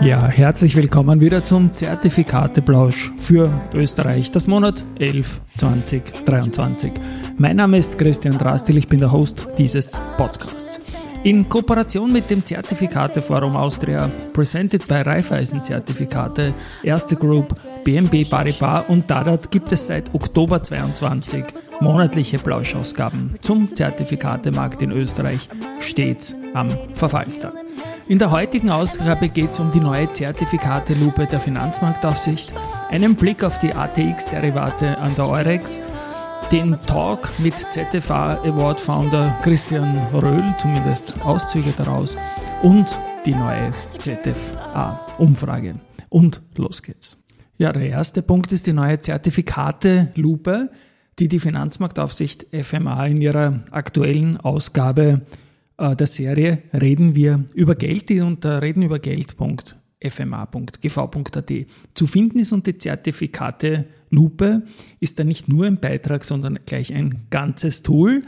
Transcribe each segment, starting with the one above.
Ja, herzlich willkommen wieder zum Zertifikateplausch für Österreich, das Monat 11 2023. Mein Name ist Christian Drastil, ich bin der Host dieses Podcasts. In Kooperation mit dem Zertifikateforum Austria, presented by Raiffeisen Zertifikate, Erste Group, BNB Paribas und Dadat gibt es seit Oktober 22 monatliche Plauschausgaben zum Zertifikatemarkt in Österreich, stets am Verfallstag. In der heutigen Ausgabe geht es um die neue Zertifikate-Lupe der Finanzmarktaufsicht, einen Blick auf die ATX-Derivate an der Eurex, den Talk mit ZFA Award Founder Christian Röhl, zumindest Auszüge daraus, und die neue ZFA-Umfrage. Und los geht's. Ja, der erste Punkt ist die neue Zertifikate-Lupe, die die Finanzmarktaufsicht FMA in ihrer aktuellen Ausgabe äh, der Serie Reden wir über Geld, die unter redenübergeld.fma.gv.at zu finden ist und die Zertifikate Lupe ist da nicht nur ein Beitrag, sondern gleich ein ganzes Tool.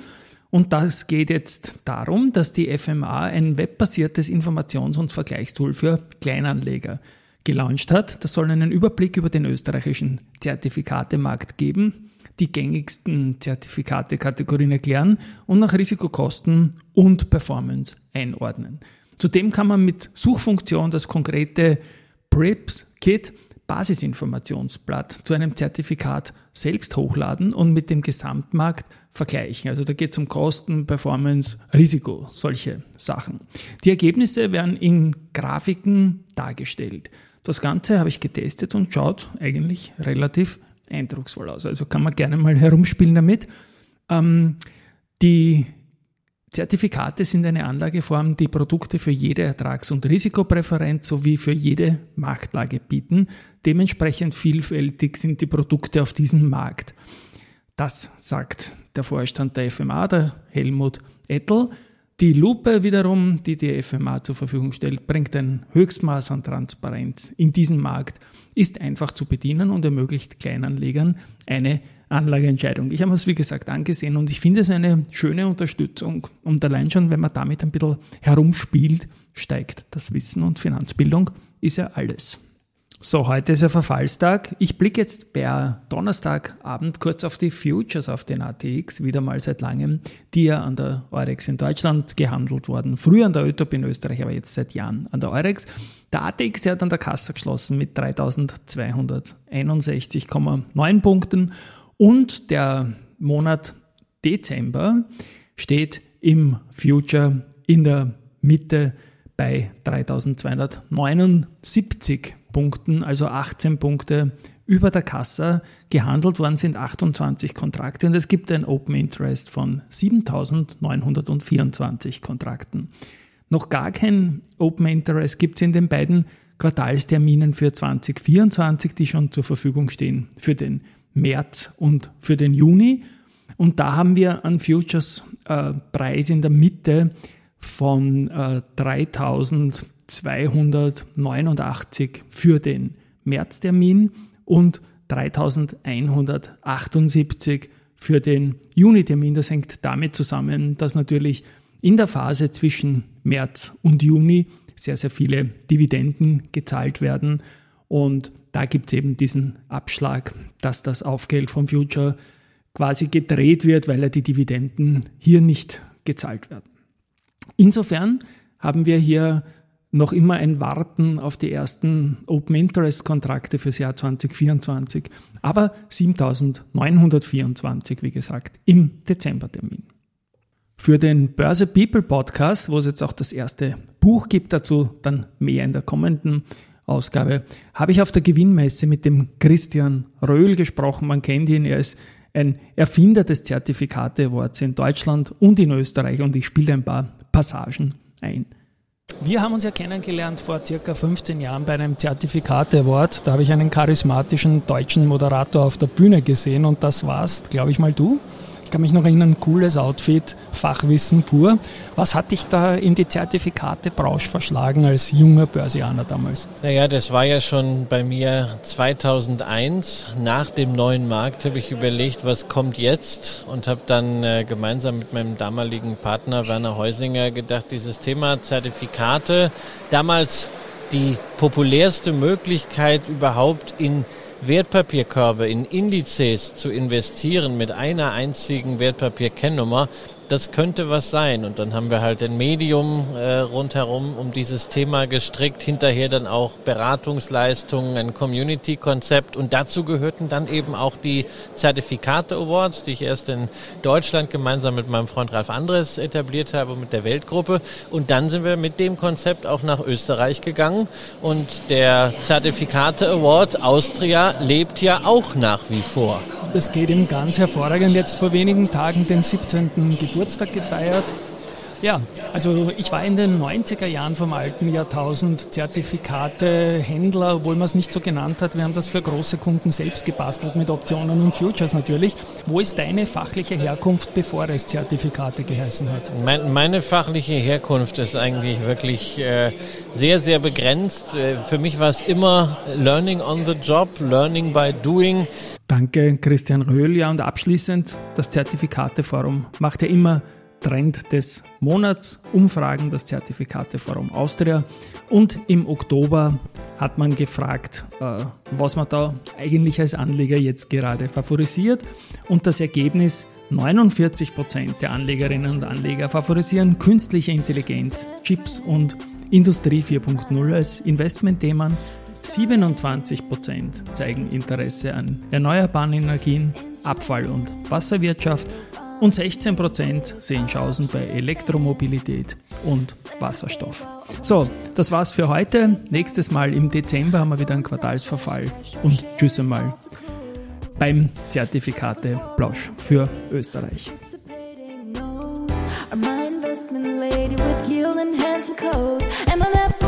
Und das geht jetzt darum, dass die FMA ein webbasiertes Informations- und Vergleichstool für Kleinanleger gelauncht hat. Das soll einen Überblick über den österreichischen Zertifikatemarkt geben, die gängigsten Zertifikatekategorien erklären und nach Risikokosten und Performance einordnen. Zudem kann man mit Suchfunktion das konkrete PRIPS-Kit Basisinformationsblatt zu einem Zertifikat selbst hochladen und mit dem Gesamtmarkt vergleichen. Also da geht es um Kosten, Performance, Risiko, solche Sachen. Die Ergebnisse werden in Grafiken dargestellt. Das Ganze habe ich getestet und schaut eigentlich relativ eindrucksvoll aus. Also kann man gerne mal herumspielen damit. Ähm, die Zertifikate sind eine Anlageform, die Produkte für jede Ertrags- und Risikopräferenz sowie für jede Marktlage bieten. Dementsprechend vielfältig sind die Produkte auf diesem Markt. Das sagt der Vorstand der FMA, der Helmut Ettel. Die Lupe wiederum, die die FMA zur Verfügung stellt, bringt ein Höchstmaß an Transparenz in diesen Markt, ist einfach zu bedienen und ermöglicht Kleinanlegern eine Anlageentscheidung. Ich habe es, wie gesagt, angesehen und ich finde es eine schöne Unterstützung. Und allein schon, wenn man damit ein bisschen herumspielt, steigt das Wissen und Finanzbildung ist ja alles. So, heute ist ja Verfallstag. Ich blicke jetzt per Donnerstagabend kurz auf die Futures auf den ATX, wieder mal seit langem, die ja an der Eurex in Deutschland gehandelt wurden. Früher an der ÖTOP in Österreich, aber jetzt seit Jahren an der Eurex. Der ATX der hat an der Kasse geschlossen mit 3261,9 Punkten und der Monat Dezember steht im Future in der Mitte bei 3279 Punkten, also 18 Punkte über der Kasse. Gehandelt worden sind 28 Kontrakte und es gibt ein Open Interest von 7924 Kontrakten. Noch gar kein Open Interest gibt es in den beiden Quartalsterminen für 2024, die schon zur Verfügung stehen für den März und für den Juni. Und da haben wir einen Futures-Preis äh, in der Mitte von äh, 3289 für den Märztermin und 3178 für den Juni-Termin. Das hängt damit zusammen, dass natürlich in der Phase zwischen März und Juni sehr, sehr viele Dividenden gezahlt werden und da gibt es eben diesen Abschlag, dass das Aufgeld vom Future quasi gedreht wird, weil ja die Dividenden hier nicht gezahlt werden. Insofern haben wir hier noch immer ein Warten auf die ersten Open Interest Kontrakte fürs Jahr 2024, aber 7924, wie gesagt, im Dezembertermin. Für den Börse People Podcast, wo es jetzt auch das erste Buch gibt, dazu dann mehr in der kommenden Ausgabe, habe ich auf der Gewinnmesse mit dem Christian Röhl gesprochen. Man kennt ihn, er ist ein Erfinder des Zertifikate-Awards in Deutschland und in Österreich und ich spiele ein paar Passagen ein. Wir haben uns ja kennengelernt vor circa 15 Jahren bei einem Zertifikate-Award. Da habe ich einen charismatischen deutschen Moderator auf der Bühne gesehen und das warst, glaube ich mal, du. Kann mich noch erinnern, cooles Outfit, Fachwissen pur. Was hat dich da in die Zertifikate-Branche verschlagen als junger Börsianer damals? Naja, das war ja schon bei mir 2001. Nach dem neuen Markt habe ich überlegt, was kommt jetzt und habe dann äh, gemeinsam mit meinem damaligen Partner Werner Heusinger gedacht, dieses Thema Zertifikate, damals die populärste Möglichkeit überhaupt in Wertpapierkörbe, in Indizes zu investieren mit einer einzigen Wertpapierkennnummer, das könnte was sein. Und dann haben wir halt ein Medium äh, rundherum um dieses Thema gestrickt, hinterher dann auch Beratungsleistungen, ein Community-Konzept und dazu gehörten dann eben auch die Zertifikate Awards, die ich erst in Deutschland gemeinsam mit meinem Freund Ralf Andres etabliert habe, mit der Weltgruppe. Und dann sind wir mit dem Konzept auch nach Österreich gegangen und der Zertifikate Award Austria lebt ja auch nach wie vor. Das geht ihm ganz hervorragend. Jetzt vor wenigen Tagen den 17. Geburtstag gefeiert. Ja, also ich war in den 90er Jahren vom alten Jahrtausend Zertifikate, Händler, obwohl man es nicht so genannt hat. Wir haben das für große Kunden selbst gebastelt mit Optionen und Futures natürlich. Wo ist deine fachliche Herkunft, bevor es Zertifikate geheißen hat? Mein, meine fachliche Herkunft ist eigentlich wirklich äh, sehr, sehr begrenzt. Äh, für mich war es immer Learning on the Job, Learning by Doing. Danke, Christian Röhl. Ja, und abschließend, das Zertifikateforum macht ja immer Trend des Monats Umfragen, das Zertifikateforum Austria. Und im Oktober hat man gefragt, äh, was man da eigentlich als Anleger jetzt gerade favorisiert. Und das Ergebnis, 49% der Anlegerinnen und Anleger favorisieren künstliche Intelligenz, Chips und Industrie 4.0 als Investmentthemen. 27% zeigen Interesse an erneuerbaren Energien, Abfall- und Wasserwirtschaft und 16% sehen Chancen bei Elektromobilität und Wasserstoff. So, das war's für heute. Nächstes Mal im Dezember haben wir wieder einen Quartalsverfall und tschüss einmal beim Zertifikate Plausch für Österreich. Am I investment lady with hands and codes? Am I